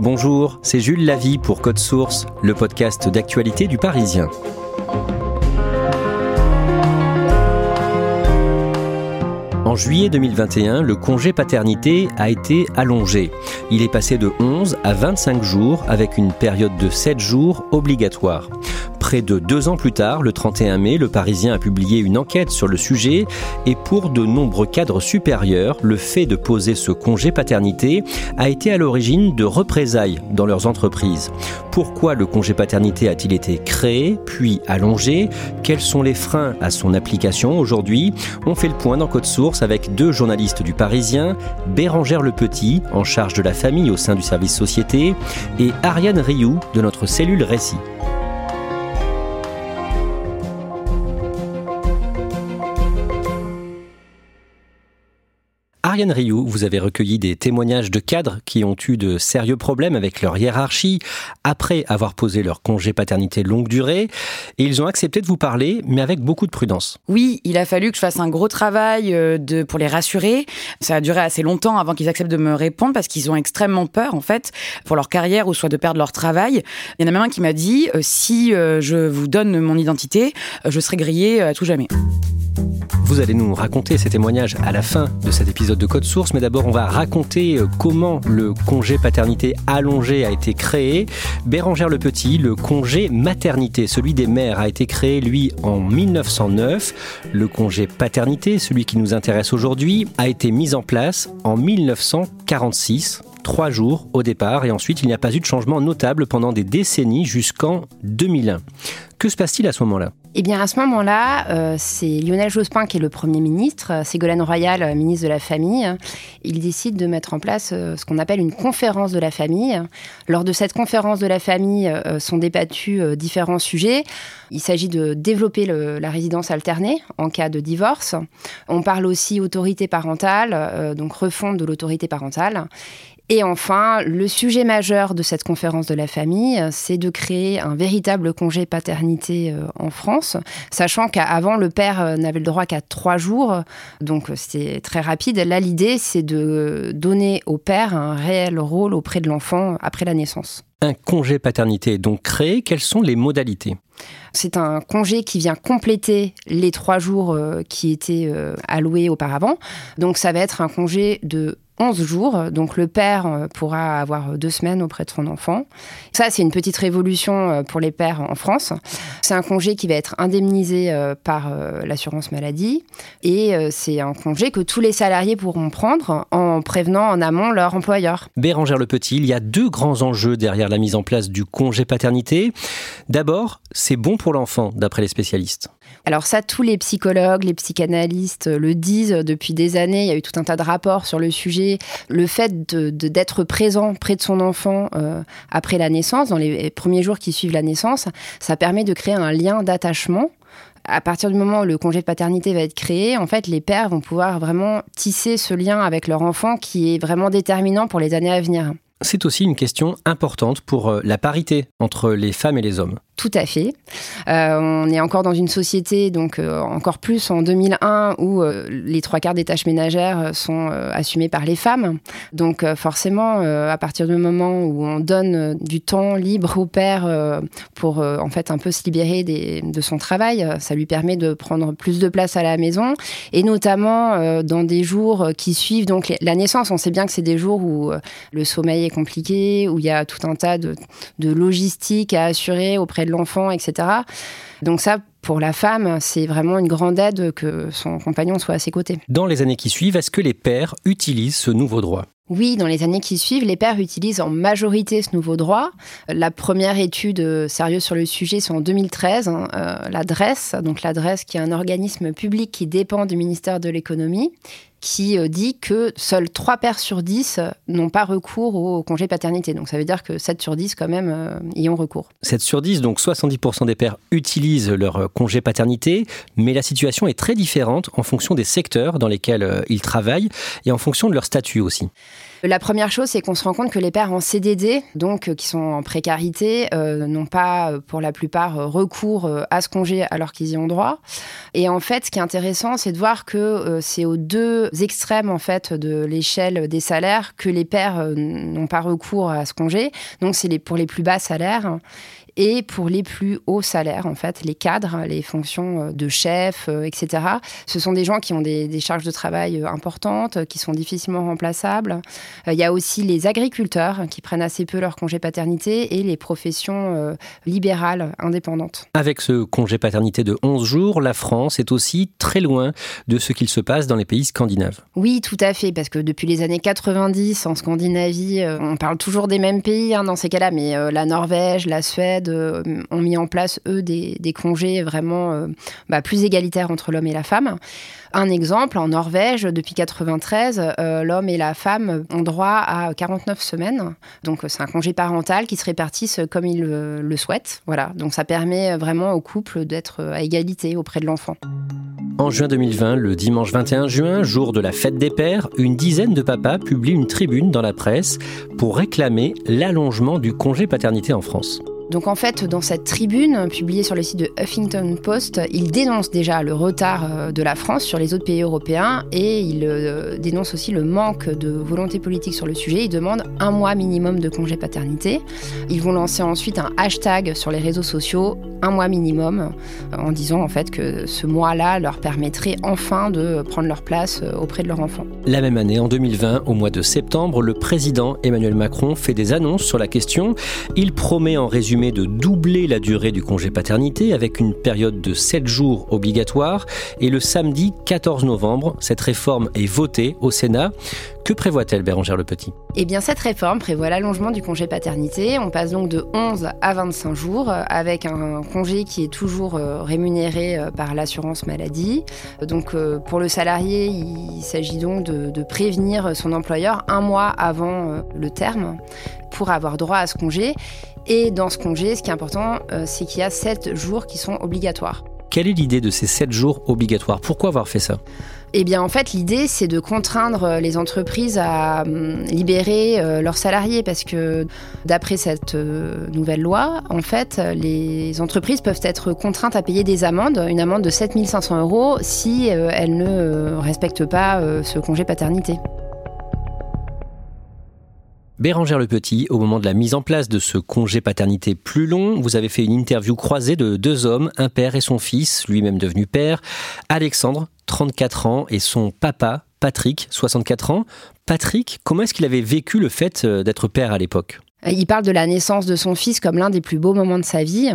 Bonjour, c'est Jules Lavie pour Code Source, le podcast d'actualité du Parisien. En juillet 2021, le congé paternité a été allongé. Il est passé de 11 à 25 jours avec une période de 7 jours obligatoire. Près de deux ans plus tard, le 31 mai, le Parisien a publié une enquête sur le sujet et pour de nombreux cadres supérieurs, le fait de poser ce congé paternité a été à l'origine de représailles dans leurs entreprises. Pourquoi le congé paternité a-t-il été créé, puis allongé? Quels sont les freins à son application aujourd'hui? On fait le point dans Code Source avec deux journalistes du Parisien, Bérangère Le Petit, en charge de la famille au sein du service société, et Ariane Rioux de notre cellule Récit. Ariane Rioux, vous avez recueilli des témoignages de cadres qui ont eu de sérieux problèmes avec leur hiérarchie après avoir posé leur congé paternité longue durée et ils ont accepté de vous parler mais avec beaucoup de prudence. Oui, il a fallu que je fasse un gros travail euh, de, pour les rassurer. Ça a duré assez longtemps avant qu'ils acceptent de me répondre parce qu'ils ont extrêmement peur en fait pour leur carrière ou soit de perdre leur travail. Il y en a même un qui m'a dit euh, si euh, je vous donne mon identité, je serai grillé à tout jamais. Vous allez nous raconter ces témoignages à la fin de cet épisode de Code Source, mais d'abord on va raconter euh, comment le congé paternité allongé a été créé. Bérangère Le Petit, le congé maternité, celui des mères, a été créé lui en 1909. Le congé paternité, celui qui nous intéresse aujourd'hui, a été mis en place en 1946 trois jours au départ et ensuite il n'y a pas eu de changement notable pendant des décennies jusqu'en 2001. Que se passe-t-il à ce moment-là? Eh bien, à ce moment-là, euh, c'est Lionel Jospin qui est le Premier ministre, Ségolène Royal, euh, ministre de la Famille. Il décide de mettre en place euh, ce qu'on appelle une conférence de la famille. Lors de cette conférence de la famille euh, sont débattus euh, différents sujets. Il s'agit de développer le- la résidence alternée en cas de divorce. On parle aussi autorité parentale, euh, donc refonte de l'autorité parentale. Et enfin, le sujet majeur de cette conférence de la famille, euh, c'est de créer un véritable congé paternité euh, en France, sachant qu'avant, le père euh, n'avait le droit qu'à trois jours, donc c'était très rapide. Là, l'idée, c'est de donner au père un réel rôle auprès de l'enfant après la naissance. Un congé paternité est donc créé. Quelles sont les modalités? C'est un congé qui vient compléter les trois jours qui étaient alloués auparavant. Donc ça va être un congé de 11 jours. Donc le père euh, pourra avoir deux semaines auprès de son enfant. Ça, c'est une petite révolution euh, pour les pères en France. C'est un congé qui va être indemnisé euh, par euh, l'assurance maladie. Et euh, c'est un congé que tous les salariés pourront prendre en prévenant en amont leur employeur. Bérangère Le Petit, il y a deux grands enjeux derrière la mise en place du congé paternité. D'abord, c'est bon pour l'enfant, d'après les spécialistes. Alors ça, tous les psychologues, les psychanalystes le disent depuis des années. Il y a eu tout un tas de rapports sur le sujet. Le fait d'être présent près de son enfant euh, après la naissance, dans les premiers jours qui suivent la naissance, ça permet de créer un lien d'attachement. À partir du moment où le congé de paternité va être créé, en fait, les pères vont pouvoir vraiment tisser ce lien avec leur enfant qui est vraiment déterminant pour les années à venir. C'est aussi une question importante pour euh, la parité entre les femmes et les hommes. Tout à fait. Euh, on est encore dans une société, donc euh, encore plus en 2001, où euh, les trois quarts des tâches ménagères sont assumées par les femmes. Donc forcément, à partir du moment où on donne du temps libre au père pour en fait un peu se libérer de son travail, ça lui permet de prendre plus de place à la maison, et notamment dans des jours qui suivent donc la naissance. On sait bien que c'est des jours où le sommeil est compliqué, où il y a tout un tas de, de logistique à assurer auprès de l'enfant, etc. Donc ça, pour la femme, c'est vraiment une grande aide que son compagnon soit à ses côtés. Dans les années qui suivent, est-ce que les pères utilisent ce nouveau droit? Oui, dans les années qui suivent, les pères utilisent en majorité ce nouveau droit. La première étude sérieuse sur le sujet, c'est en 2013. Hein, la DRES, donc la DRES qui est un organisme public qui dépend du ministère de l'économie, qui euh, dit que seuls 3 pères sur 10 euh, n'ont pas recours au congé paternité. Donc ça veut dire que 7 sur 10 quand même euh, y ont recours. 7 sur 10, donc 70% des pères utilisent leur congé paternité, mais la situation est très différente en fonction des secteurs dans lesquels ils travaillent et en fonction de leur statut aussi. La première chose, c'est qu'on se rend compte que les pères en CDD, donc euh, qui sont en précarité, euh, n'ont pas, euh, pour la plupart, recours à ce congé alors qu'ils y ont droit. Et en fait, ce qui est intéressant, c'est de voir que c'est aux deux extrêmes en fait de l'échelle des salaires que les pères n'ont pas recours à ce congé. Donc, c'est pour les plus bas salaires et pour les plus hauts salaires, en fait, les cadres, les fonctions euh, de chef, euh, etc. Ce sont des gens qui ont des, charges de travail euh, importantes, qui sont difficilement remplaçables. Il y a aussi les agriculteurs qui prennent assez peu leur congé paternité et les professions libérales indépendantes. Avec ce congé paternité de 11 jours, la France est aussi très loin de ce qu'il se passe dans les pays scandinaves. Oui, tout à fait, parce que depuis les années 90, en Scandinavie, on parle toujours des mêmes pays hein, dans ces cas-là, mais la Norvège, la Suède, euh, ont mis en place, eux, des, congés vraiment euh, bah, plus égalitaires entre l'homme et la femme. Un exemple, en Norvège, depuis 93, euh, l'homme et la femme ont droit à 49 semaines. Donc c'est un congé parental qui se répartissent comme ils le, souhaitent. Voilà. Donc ça permet vraiment au couple d'être à égalité auprès de l'enfant. En juin 2020, le dimanche 21 juin, jour de la fête des pères, une dizaine de papas publient une tribune dans la presse pour réclamer l'allongement du congé paternité en France. Donc en fait, dans cette tribune publiée sur le site de Huffington Post, il dénonce déjà le retard euh, de la France sur les autres pays européens et il euh, dénonce aussi le manque de volonté politique sur le sujet. Il demande un mois minimum de congé paternité. Ils vont lancer ensuite un hashtag sur les réseaux sociaux, un mois minimum, euh, en disant en fait que ce mois-là leur permettrait enfin de prendre leur place auprès de leur enfant. La même année, en 2020, au mois de septembre, le président Emmanuel Macron fait des annonces sur la question. Il promet en résumé de doubler la durée du congé paternité avec une période de 7 jours obligatoire. Et le samedi 14 novembre, cette réforme est votée au Sénat. Que prévoit-elle, Bérangère Le Petit? Eh bien, cette réforme prévoit l'allongement du congé paternité. On passe donc de 11 à 25 jours, euh, avec un congé qui est toujours euh, rémunéré euh, par l'assurance maladie. Donc, pour le salarié, il s'agit donc de, de, prévenir son employeur un mois avant le terme pour avoir droit à ce congé. Et dans ce congé, ce qui est important, c'est qu'il y a 7 jours qui sont obligatoires. Quelle est l'idée de ces 7 jours obligatoires? Pourquoi avoir fait ça? Eh bien, en fait, l'idée, c'est de contraindre euh, les entreprises à hum, libérer euh, leurs salariés parce que, d'après cette euh, nouvelle loi, en fait, les entreprises peuvent être contraintes à payer des amendes, une amende de 7500 euros si elles ne respectent pas ce congé paternité. Bérangère Le Petit, au moment de la mise en place de ce congé paternité plus long, vous avez fait une interview croisée de deux hommes, un père et son fils, lui-même devenu père, Alexandre, 34 ans, et son papa, Patrick, 64 ans. Patrick, comment est-ce qu'il avait vécu le fait euh, d'être père à l'époque? Il parle de la naissance de son fils comme l'un des plus beaux moments de sa vie.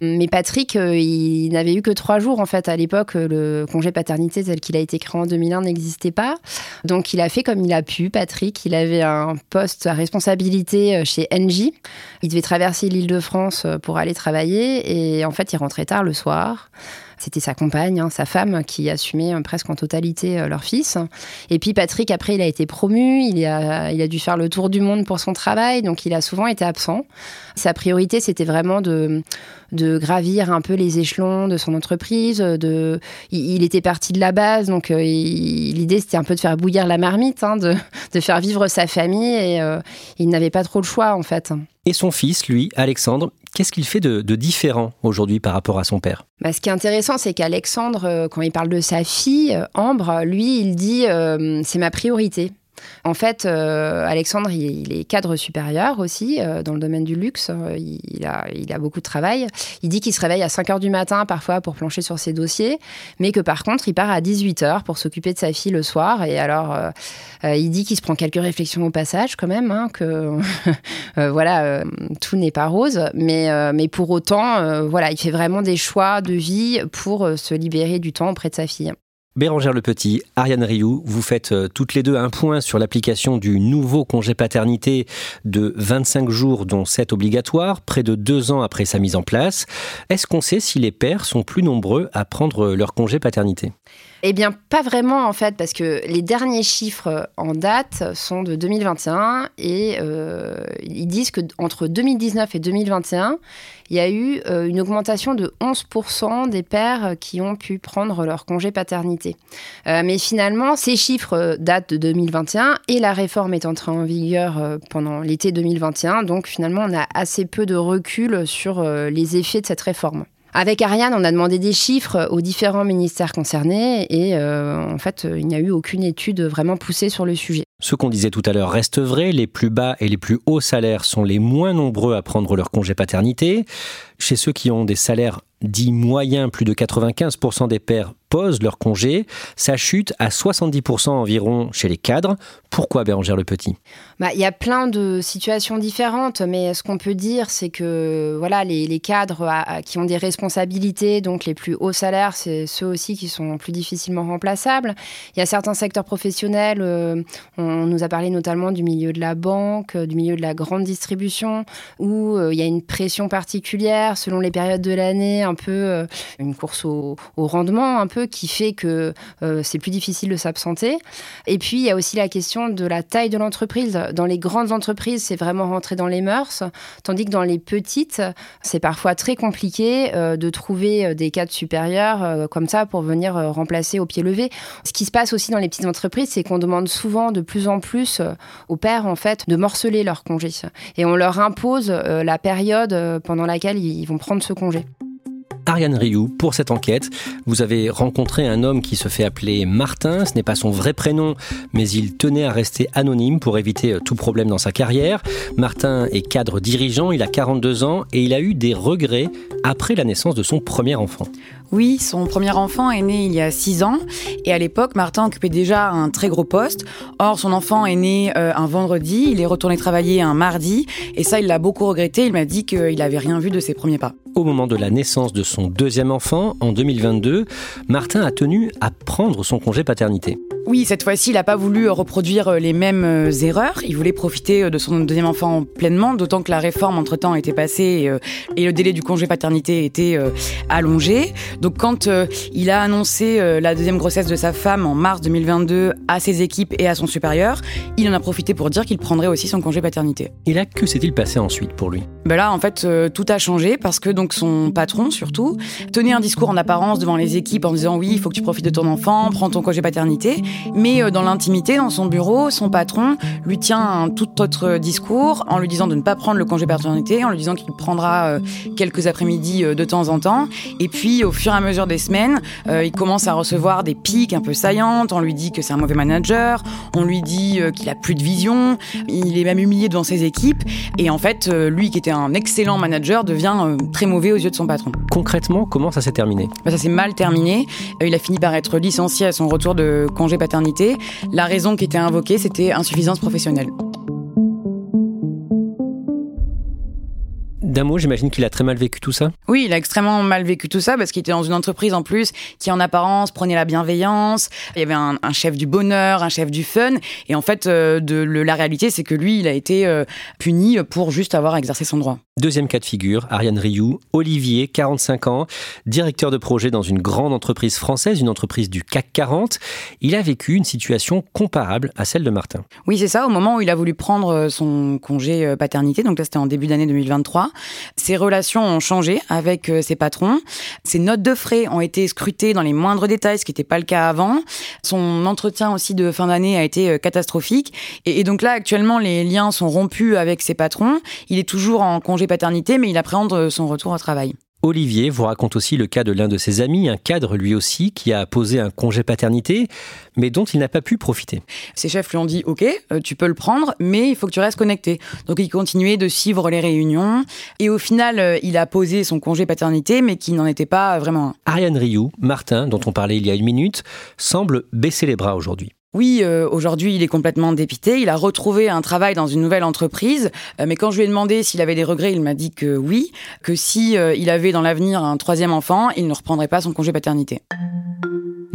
Mais Patrick, euh, il n'avait eu que trois jours en fait à l'époque. Le congé paternité tel qu'il a été créé en 2001 n'existait pas. Donc il a fait comme il a pu. Patrick, il avait un poste à responsabilité euh, chez Engie. Il devait traverser l'île de France euh, pour aller travailler et en fait il rentrait tard le soir. C'était sa compagne, hein, sa femme, qui assumait euh, presque en totalité euh, leur fils. Et puis Patrick, après, il a été promu, il a, il a dû faire le tour du monde pour son travail, donc il a souvent été absent. Sa priorité, c'était vraiment de, de gravir un peu les échelons de son entreprise. De, il, était parti de la base, donc euh, l'idée, c'était un peu de faire bouillir la marmite, hein, de, de, faire vivre sa famille, et il n'avait pas trop le choix, en fait. Et son fils, lui, Alexandre, Qu'est-ce qu'il fait de, différent aujourd'hui par rapport à son père? Bah, Ce qui est intéressant, c'est qu'Alexandre, euh, quand il parle de sa fille, euh, Ambre, lui, il dit euh, c'est ma priorité. En fait, euh, Alexandre, il, est cadre supérieur aussi euh, dans le domaine du luxe. Il a, il a beaucoup de travail. Il dit qu'il se réveille à 5 heures du matin parfois pour plancher sur ses dossiers, mais que par contre, il part à 18 heures pour s'occuper de sa fille le soir. Et alors, euh, il dit qu'il se prend quelques réflexions au passage quand même, hein, que voilà, tout n'est pas rose. Mais, mais pour autant, voilà, il fait vraiment des choix de vie pour se libérer du temps auprès de sa fille. Bérangère Le Petit, Ariane Rioux, vous faites euh, toutes les deux un point sur l'application du nouveau congé paternité de 25 jours, dont 7 obligatoires, près de deux ans après sa mise en place. Est-ce qu'on sait si les pères sont plus nombreux à prendre leur congé paternité? Eh bien, pas vraiment en fait, parce que les derniers chiffres en date sont de 2021 et euh, ils disent que entre 2019 et 2021, il y a eu euh, une augmentation de 11% des pères qui ont pu prendre leur congé paternité. Euh, mais finalement, ces chiffres datent de 2021 et la réforme est entrée en vigueur pendant l'été 2021. Donc finalement, on a assez peu de recul sur les effets de cette réforme. Avec Ariane, on a demandé des chiffres aux différents ministères concernés et euh, en fait, il n'y a eu aucune étude vraiment poussée sur le sujet. Ce qu'on disait tout à l'heure reste vrai, les plus bas et les plus hauts salaires sont les moins nombreux à prendre leur congé paternité. Chez ceux qui ont des salaires dits moyens, plus de 95% des pères posent leur congé. Ça chute à 70% environ chez les cadres. Pourquoi Bérangère Le Petit? Bah, Il y a plein de situations différentes, mais ce qu'on peut dire, c'est que voilà, les, cadres qui ont des responsabilités, donc les plus hauts salaires, c'est ceux aussi qui sont plus difficilement remplaçables. Il y a certains secteurs professionnels, euh, on nous a parlé notamment du milieu de la banque, du milieu de la grande distribution, où euh, il y a une pression particulière selon les périodes de l'année, un peu euh, une course au, rendement, un peu qui fait que euh, c'est plus difficile de s'absenter. Et puis, il y a aussi la question de la taille de l'entreprise. Dans les grandes entreprises, c'est vraiment rentré dans les mœurs, tandis que dans les petites, c'est parfois très compliqué euh, de trouver des cadres supérieurs comme ça pour venir remplacer au pied levé. Ce qui se passe aussi dans les petites entreprises, c'est qu'on demande souvent de plus en plus aux pères, en fait, de morceler leur congé. Et on leur impose la période pendant laquelle ils vont prendre ce congé. Ariane Rioux pour cette enquête. Vous avez rencontré un homme qui se fait appeler Martin. Ce n'est pas son vrai prénom, mais il tenait à rester anonyme pour éviter euh, tout problème dans sa carrière. Martin est cadre dirigeant, il a 42 ans et il a eu des regrets après la naissance de son premier enfant. Oui, son premier enfant est né il y a 6 ans et à l'époque, Martin occupait déjà un très gros poste. Or, son enfant est né euh, un vendredi, il est retourné travailler un mardi et ça, il l'a beaucoup regretté. Il m'a dit qu'il n'avait rien vu de ses premiers pas. Au moment de la naissance de son deuxième enfant, en 2022, Martin a tenu à prendre son congé paternité. Oui, cette fois-ci, il n'a pas voulu reproduire les mêmes euh, erreurs. Il voulait profiter euh, de son deuxième enfant pleinement, d'autant que la réforme entre-temps était passée et le délai du congé paternité était allongé. Donc quand euh, il a annoncé euh, la deuxième grossesse de sa femme en mars 2022 à ses équipes et à son supérieur, il en a profité pour dire qu'il prendrait aussi son congé paternité. Et là, que s'est-il passé ensuite pour lui? Ben Là, en fait, euh, tout a changé parce que donc son patron, surtout, tenait un discours en apparence devant les équipes en disant oui, il faut que tu profites de ton enfant, prends ton congé paternité. Mais dans l'intimité, dans son bureau, son patron lui tient un tout autre discours en lui disant de ne pas prendre le congé paternité, en lui disant qu'il prendra quelques après-midi de temps en temps. Et puis, au fur et à mesure des semaines, euh, il commence à recevoir des piques un peu saillantes. On lui dit que c'est un mauvais manager. On lui dit euh, qu'il a plus de vision. Il est même humilié devant ses équipes. Et en fait, euh, lui qui était un excellent manager devient très mauvais aux yeux de son patron. Concrètement, comment ça s'est terminé? Bah, Ça s'est mal terminé. il a fini par être licencié à son retour de congé paternité. La raison qui était invoquée, c'était insuffisance professionnelle. D'un mot, j'imagine qu'il a très mal vécu tout ça. Oui, il a extrêmement mal vécu tout ça parce qu'il était dans une entreprise en plus qui, en apparence, prenait la bienveillance. Il y avait un, chef du bonheur, un chef du fun. Et en fait, euh, de, la réalité, c'est que lui, il a été euh, puni pour juste avoir exercé son droit. Deuxième cas de figure, Ariane Rioux, Olivier, 45 ans, directeur de projet dans une grande entreprise française, une entreprise du CAC 40. Il a vécu une situation comparable à celle de Martin. Oui, c'est ça. Au moment où il a voulu prendre euh, son congé paternité, donc là c'était en début d'année 2023, ses relations ont changé avec euh, ses patrons. Ses notes de frais ont été scrutées dans les moindres détails, ce qui n'était pas le cas avant. Son entretien aussi de fin d'année a été euh, catastrophique. Et, donc là, actuellement, les liens sont rompus avec ses patrons. Il est toujours en congé paternité, mais il appréhende euh, son retour au travail. Olivier vous raconte aussi le cas de l'un de ses amis, un cadre lui aussi, qui a posé un congé paternité, mais dont il n'a pas pu profiter. Ses chefs lui ont dit Ok, euh, tu peux le prendre, mais il faut que tu restes connecté. Donc il continuait de suivre les réunions, et au final, euh, il a posé son congé paternité, mais qui n'en était pas vraiment Ariane Rioux, Martin, dont on parlait il y a une minute, semble baisser les bras aujourd'hui. Oui, euh, aujourd'hui, il est complètement dépité. Il a retrouvé un travail dans une nouvelle entreprise. Euh, mais quand je lui ai demandé s'il avait des regrets, il m'a dit que oui, que si euh, il avait dans l'avenir un troisième enfant, il ne reprendrait pas son congé paternité.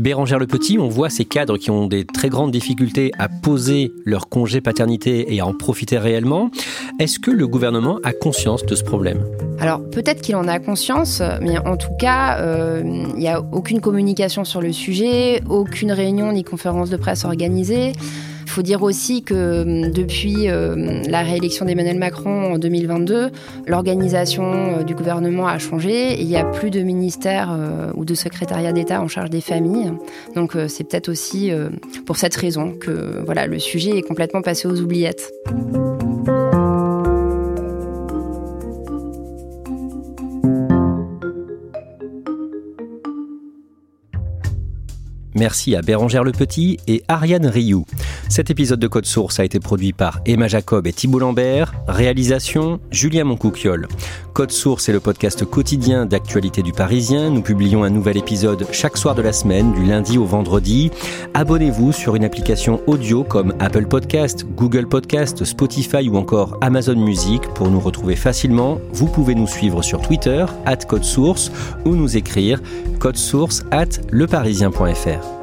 Bérangère Le Petit, on voit ces cadres qui ont des très grandes difficultés à poser leur congé paternité et à en profiter réellement. Est-ce que le gouvernement a conscience de ce problème? Alors peut-être qu'il en a conscience, mais en tout cas, euh, il n'y a aucune communication sur le sujet, aucune réunion ni conférence de presse organisée. Il faut dire aussi que hum, depuis euh, la réélection d'Emmanuel Macron en 2022, l'organisation euh, du gouvernement a changé. il n'y a plus de ministère euh, ou de secrétariat d'État en charge des familles. Donc c'est peut-être aussi pour cette raison que voilà, le sujet est complètement passé aux oubliettes. Merci à Bérangère Le Petit et Ariane Rioux. Cet épisode de Code Source a été produit par Emma Jacob et Thibault Lambert. Réalisation Julien Moncouquiole. Code Source est le podcast quotidien d'actualité du Parisien. Nous publions un nouvel épisode chaque soir de la semaine, du lundi au vendredi. Abonnez-vous sur une application audio comme Apple Podcast, Google Podcast, Spotify ou encore Amazon Music pour nous retrouver facilement. Vous pouvez nous suivre sur Twitter, at Code Source, ou nous écrire source at leparisien.fr.